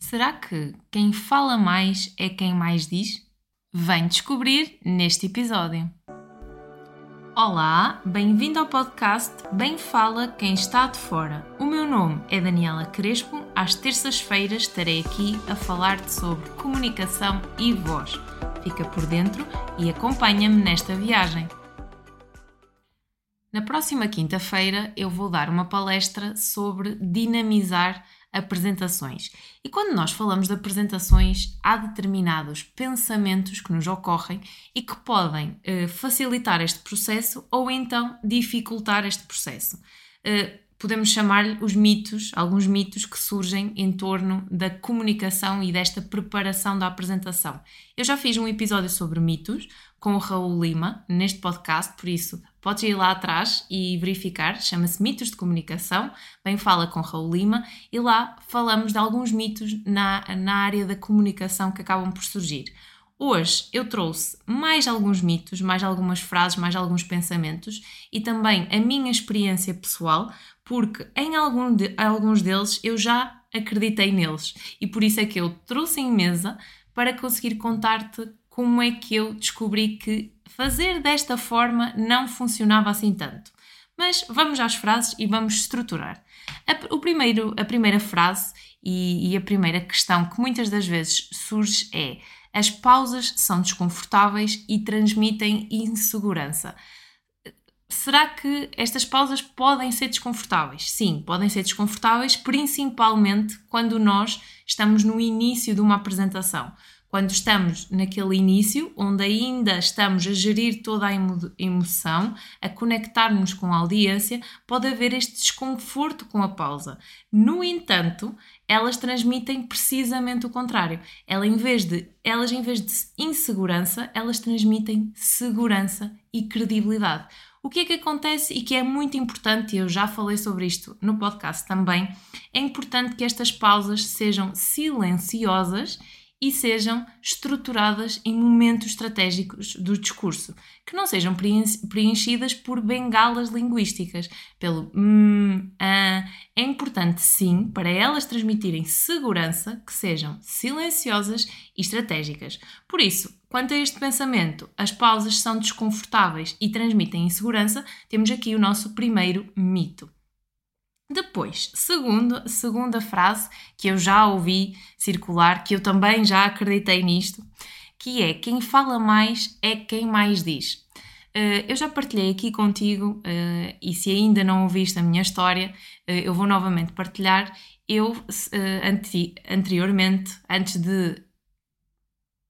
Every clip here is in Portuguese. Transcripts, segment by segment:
Será que quem fala mais é quem mais diz? Vem descobrir neste episódio. Olá, bem-vindo ao podcast Bem Fala Quem Está de Fora. O meu nome é Daniela Crespo. Às terças-feiras estarei aqui a falar-te sobre comunicação e voz. Fica por dentro e acompanha-me nesta viagem. Na próxima quinta-feira eu vou dar uma palestra sobre dinamizar apresentações. E quando nós falamos de apresentações, há determinados pensamentos que nos ocorrem e que podem eh, facilitar este processo ou então dificultar este processo. Eh, podemos chamar-lhe os mitos, alguns mitos que surgem em torno da comunicação e desta preparação da apresentação. Eu já fiz um episódio sobre mitos com o Raul Lima neste podcast, por isso podes ir lá atrás e verificar, chama-se Mitos de Comunicação, bem fala com Raul Lima, e lá falamos de alguns mitos na, na área da comunicação que acabam por surgir. Hoje eu trouxe mais alguns mitos, mais algumas frases, mais alguns pensamentos e também a minha experiência pessoal, porque em algum de, alguns deles eu já acreditei neles. E por isso é que eu trouxe em mesa para conseguir contar-te como é que eu descobri que fazer desta forma não funcionava assim tanto. Mas vamos às frases e vamos estruturar. A, o primeiro, a primeira frase e, e a primeira questão que muitas das vezes surge é as pausas são desconfortáveis e transmitem insegurança. Será que estas pausas podem ser desconfortáveis? Sim, podem ser desconfortáveis, principalmente quando nós estamos no início de uma apresentação. Quando estamos naquele início, onde ainda estamos a gerir toda a emoção, a conectar-nos com a audiência, pode haver este desconforto com a pausa. No entanto, elas transmitem precisamente o contrário. Elas, em vez de, elas, em vez de insegurança, elas transmitem segurança e credibilidade. O que é que acontece e que é muito importante, e eu já falei sobre isto no podcast também, é importante que estas pausas sejam silenciosas e sejam estruturadas em momentos estratégicos do discurso, que não sejam preenchidas por bengalas linguísticas, pelo hum, ah. É importante, sim, para elas transmitirem segurança, que sejam silenciosas e estratégicas. Por isso, quanto a este pensamento, as pausas são desconfortáveis e transmitem insegurança, temos aqui o nosso primeiro mito. Depois, segundo, segunda frase que eu já ouvi circular, que eu também já acreditei nisto, que é quem fala mais é quem mais diz. Uh, eu já partilhei aqui contigo uh, e se ainda não ouviste a minha história, uh, eu vou novamente partilhar. Eu, anti, anteriormente, antes de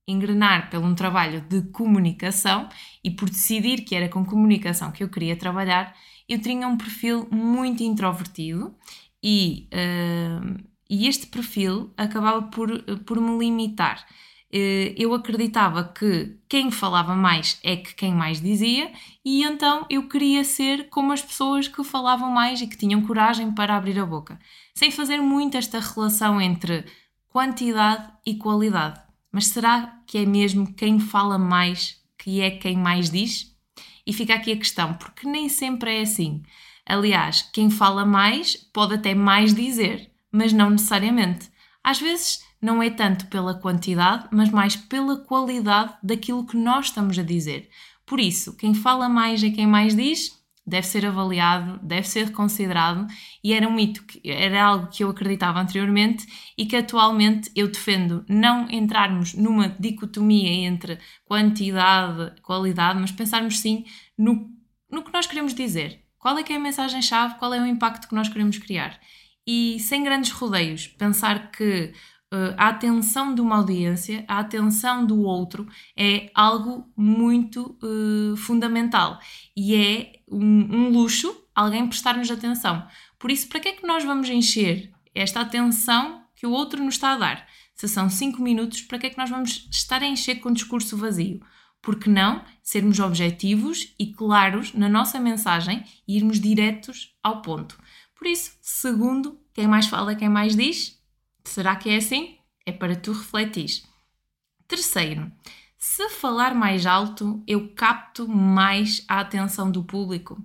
engrenar pelo um trabalho de comunicação e por decidir que era com comunicação que eu queria trabalhar, eu tinha um perfil muito introvertido e, uh, e este perfil acabava por, por me limitar. Uh, eu acreditava que quem falava mais é que quem mais dizia, e então eu queria ser como as pessoas que falavam mais e que tinham coragem para abrir a boca, sem fazer muito esta relação entre quantidade e qualidade. Mas será que é mesmo quem fala mais que é quem mais diz? E fica aqui a questão, porque nem sempre é assim. Aliás, quem fala mais pode até mais dizer, mas não necessariamente. Às vezes não é tanto pela quantidade, mas mais pela qualidade daquilo que nós estamos a dizer. Por isso, quem fala mais é quem mais diz, deve ser avaliado, deve ser considerado e era um mito, era algo que eu acreditava anteriormente e que atualmente eu defendo não entrarmos numa dicotomia entre quantidade, qualidade, mas pensarmos sim no, no que nós queremos dizer. Qual é que é a mensagem-chave, qual é o impacto que nós queremos criar. E sem grandes rodeios, pensar que a atenção de uma audiência, a atenção do outro é algo muito uh, fundamental e é um, um luxo alguém prestar-nos atenção. Por isso, para que é que nós vamos encher esta atenção que o outro nos está a dar? Se são 5 minutos, para que é que nós vamos estar a encher com discurso vazio? Por que não sermos objetivos e claros na nossa mensagem e irmos diretos ao ponto? Por isso, segundo, quem mais fala, quem mais diz, Será que é assim? É para tu refletir. Terceiro, se falar mais alto, eu capto mais a atenção do público.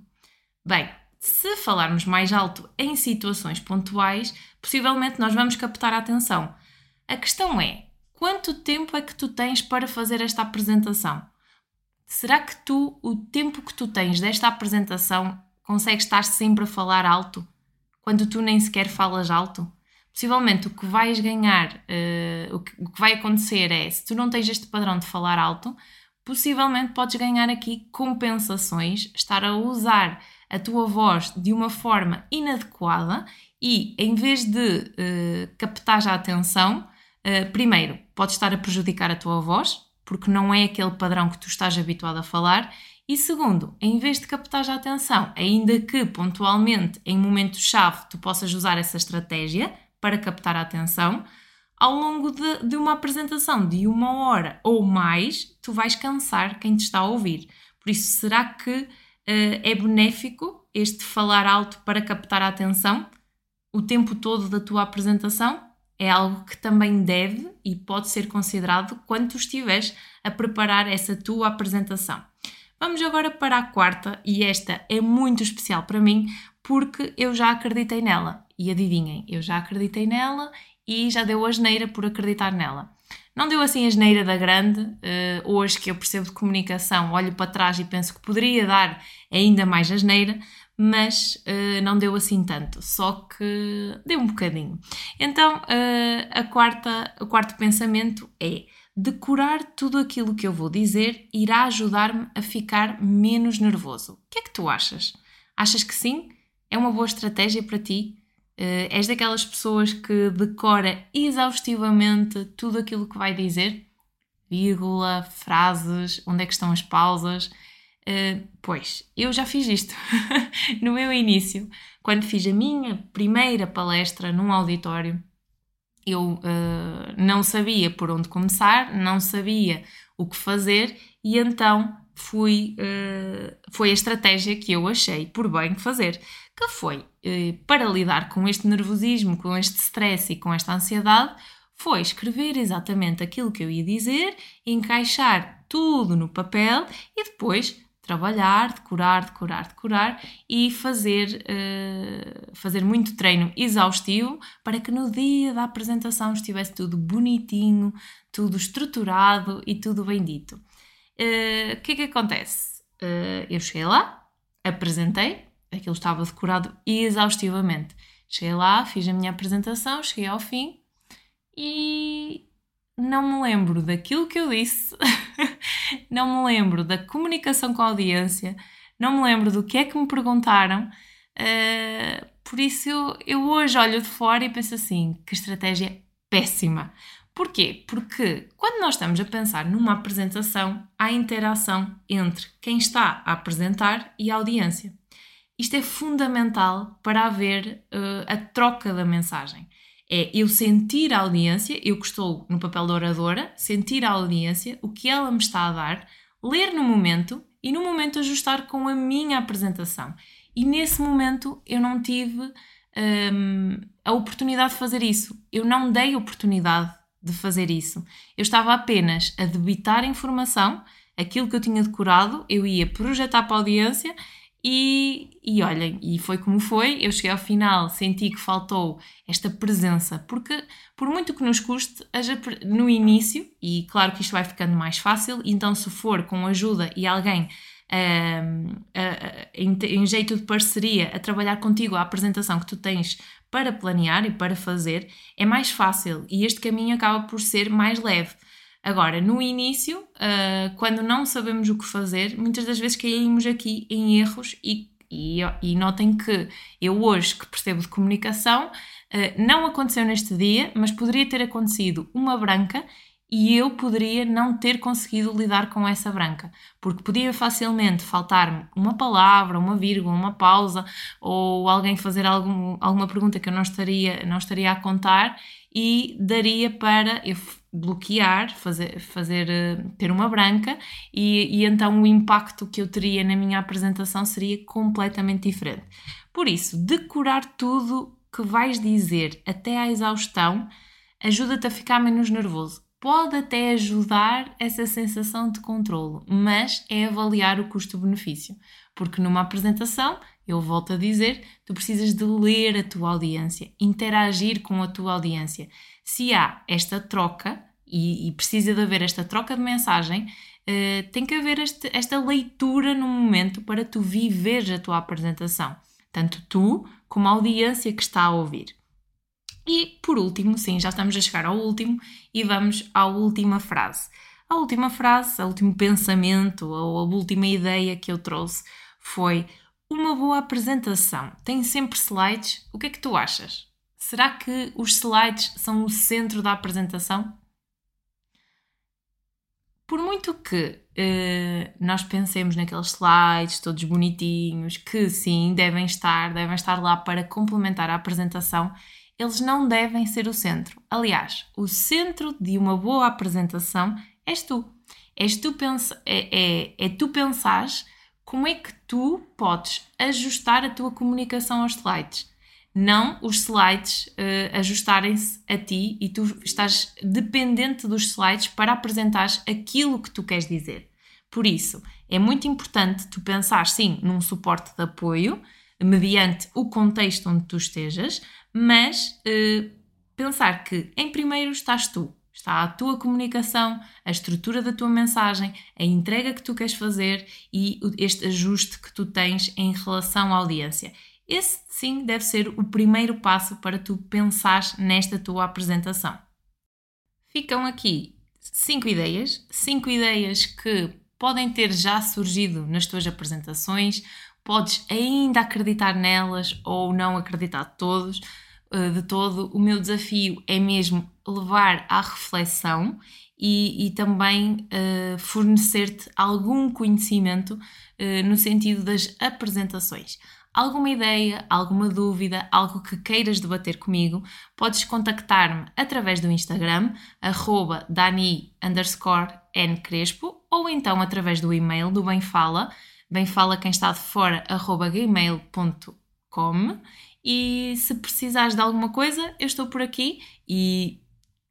Bem, se falarmos mais alto em situações pontuais, possivelmente nós vamos captar a atenção. A questão é: quanto tempo é que tu tens para fazer esta apresentação? Será que tu, o tempo que tu tens desta apresentação, consegues estar sempre a falar alto? Quando tu nem sequer falas alto? Possivelmente o que vais ganhar, uh, o, que, o que vai acontecer é, se tu não tens este padrão de falar alto, possivelmente podes ganhar aqui compensações, estar a usar a tua voz de uma forma inadequada e, em vez de uh, captar a atenção, uh, primeiro, podes estar a prejudicar a tua voz, porque não é aquele padrão que tu estás habituado a falar. E segundo, em vez de captar a atenção, ainda que pontualmente em momentos-chave tu possas usar essa estratégia para captar a atenção, ao longo de, de, uma apresentação de uma hora ou mais, tu vais cansar quem te está a ouvir. Por isso, será que uh, é benéfico este falar alto para captar a atenção o tempo todo da tua apresentação? é algo que também deve e pode ser considerado quando tu estiveres a preparar essa tua apresentação. Vamos agora para a quarta, e esta é muito especial para mim porque eu já acreditei nela. E adivinhem, eu já acreditei nela e já deu asneira por acreditar nela. Não deu assim a asneira da grande, uh, hoje que eu percebo de comunicação, olho para trás e penso que poderia dar ainda mais asneira, mas uh, não deu assim tanto, só que deu um bocadinho. Então, uh, a quarta, o quarto pensamento é decorar tudo aquilo que eu vou dizer irá ajudar-me a ficar menos nervoso. O que é que tu achas? Achas que sim? É uma boa estratégia para ti? Uh, és daquelas pessoas que decora exaustivamente tudo aquilo que vai dizer? Vírgula, frases, onde é que estão as pausas? Uh, pois, eu já fiz isto no meu início, quando fiz a minha primeira palestra num auditório. Eu uh, não sabia por onde começar, não sabia o que fazer e então fui, uh, foi a estratégia que eu achei por bem fazer, que foi para lidar com este nervosismo, com este stress e com esta ansiedade, foi escrever exatamente aquilo que eu ia dizer, encaixar tudo no papel e depois trabalhar, decorar, decorar, decorar e fazer, uh, fazer muito treino exaustivo para que no dia da apresentação estivesse tudo bonitinho, tudo estruturado e tudo bem dito. Eh, o que é que acontece? Uh, eu cheguei lá, apresentei, aquilo estava decorado exaustivamente. Cheguei lá, fiz a minha apresentação, cheguei ao fim e não me lembro daquilo que eu disse, não me lembro da comunicação com a audiência, não me lembro do que é que me perguntaram. Uh, por isso eu, eu hoje olho de fora e penso assim: que estratégia péssima. Porquê? Porque quando nós estamos a pensar numa apresentação, há interação entre quem está a apresentar e a audiência. Isto é fundamental para haver uh, a troca da mensagem. É eu sentir a audiência, eu que estou no papel de oradora, sentir a audiência, o que ela me está a dar, ler no momento e no momento ajustar com a minha apresentação. E nesse momento eu não tive hum, a oportunidade de fazer isso. Eu não dei oportunidade de fazer isso. Eu estava apenas a debitar informação, aquilo que eu tinha decorado, eu ia projetar para a audiência e, e olhem, e foi como foi, eu cheguei ao final, senti que faltou esta presença, porque por muito que nos custe, no início, e claro que isto vai ficando mais fácil, então se for com ajuda e alguém um, em, em jeito de parceria a trabalhar contigo a apresentação que tu tens para planear e para fazer, é mais fácil e este caminho acaba por ser mais leve. Agora, no início, uh, quando não sabemos o que fazer, muitas das vezes caímos aqui em erros e, e, e notem que eu hoje que percebo de comunicação, uh, não aconteceu neste dia, mas poderia ter acontecido uma branca e eu poderia não ter conseguido lidar com essa branca, porque podia facilmente faltar-me uma palavra, uma vírgula, uma pausa, ou alguém fazer algum, alguma pergunta que eu não estaria, não estaria a contar e daria para eu bloquear, fazer, fazer eh, ter uma branca e, e então o impacto que eu teria na minha apresentação seria completamente diferente. Por isso, decorar tudo que vais dizer até à exaustão ajuda-te a ficar menos nervoso. Pode até ajudar essa sensação de controlo, mas é avaliar o custo-benefício. Porque numa apresentação, Eu volto a dizer, tu precisas de ler a tua audiência, interagir com a tua audiência. Se há esta troca, e, e precisa de haver esta troca de mensagem, uh, tem que haver este, esta leitura no momento para tu viveres a tua apresentação. Tanto tu como a audiência que está a ouvir. E por último, sim, já estamos a chegar ao último e vamos à última frase. A última frase, o último pensamento ou a última ideia que eu trouxe foi uma boa apresentação. Tem sempre slides. O que é que tu achas? Será que os slides são o centro da apresentação? Por muito que uh, nós pensemos naqueles slides todos bonitinhos, que sim, devem estar, devem estar lá para complementar a apresentação, eles não devem ser o centro. Aliás, o centro de uma boa apresentação és tu. És tu pensa, é, é, é tu pensares como é que tu podes ajustar a tua comunicação aos slides. Não os slides uh, ajustarem-se a ti e tu estás dependente dos slides para apresentar aquilo que tu queres dizer. Por isso, é muito importante tu pensar, sim, num suporte de apoio, mediante o contexto onde tu estejas, mas uh, pensar que em primeiro estás tu, está a tua comunicação, a estrutura da tua mensagem, a entrega que tu queres fazer e este ajuste que tu tens em relação à audiência. Esse sim deve ser o primeiro passo para tu pensar nesta tua apresentação. Ficam aqui cinco ideias, cinco ideias que podem ter já surgido nas tuas apresentações, podes ainda acreditar nelas ou não acreditar todos eh, de todo, o meu desafio é mesmo levar à reflexão e, e também uh, fornecer-te algum conhecimento uh, no sentido das apresentações. Alguma ideia, alguma dúvida, algo que queiras debater comigo, podes contactar-me através do Instagram, arroba dani ncrespo, ou então através do e-mail do Benfala, benfala quem está de fora, arroba gmail.com e se precisares de alguma coisa, eu estou por aqui e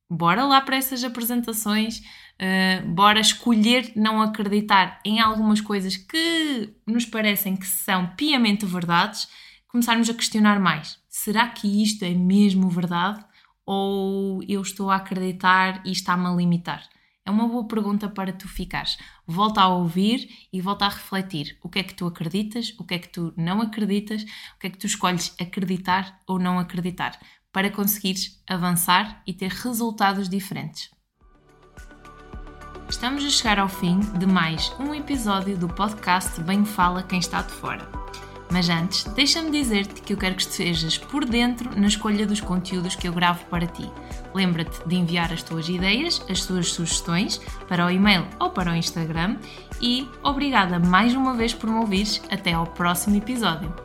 bora lá para essas apresentações, uh, bora escolher não acreditar em algumas coisas que nos parecem que são piamente verdades, começarmos a questionar mais. Será que isto é mesmo verdade? Ou eu estou a acreditar e está-me a limitar? É uma boa pergunta para tu ficares. Volta a ouvir e volta a refletir. O que é que tu acreditas, o que é que tu não acreditas, o que é que tu escolhes acreditar ou não acreditar, para conseguires avançar e ter resultados diferentes. Estamos a chegar ao fim de mais um episódio do podcast Bem Fala Quem Está de Fora. Mas antes, deixa-me dizer-te que eu quero que estejas por dentro na escolha dos conteúdos que eu gravo para ti. Lembra-te de enviar as tuas ideias, as tuas sugestões para o e-mail ou para o Instagram e obrigada mais uma vez por me ouvires. Até ao próximo episódio.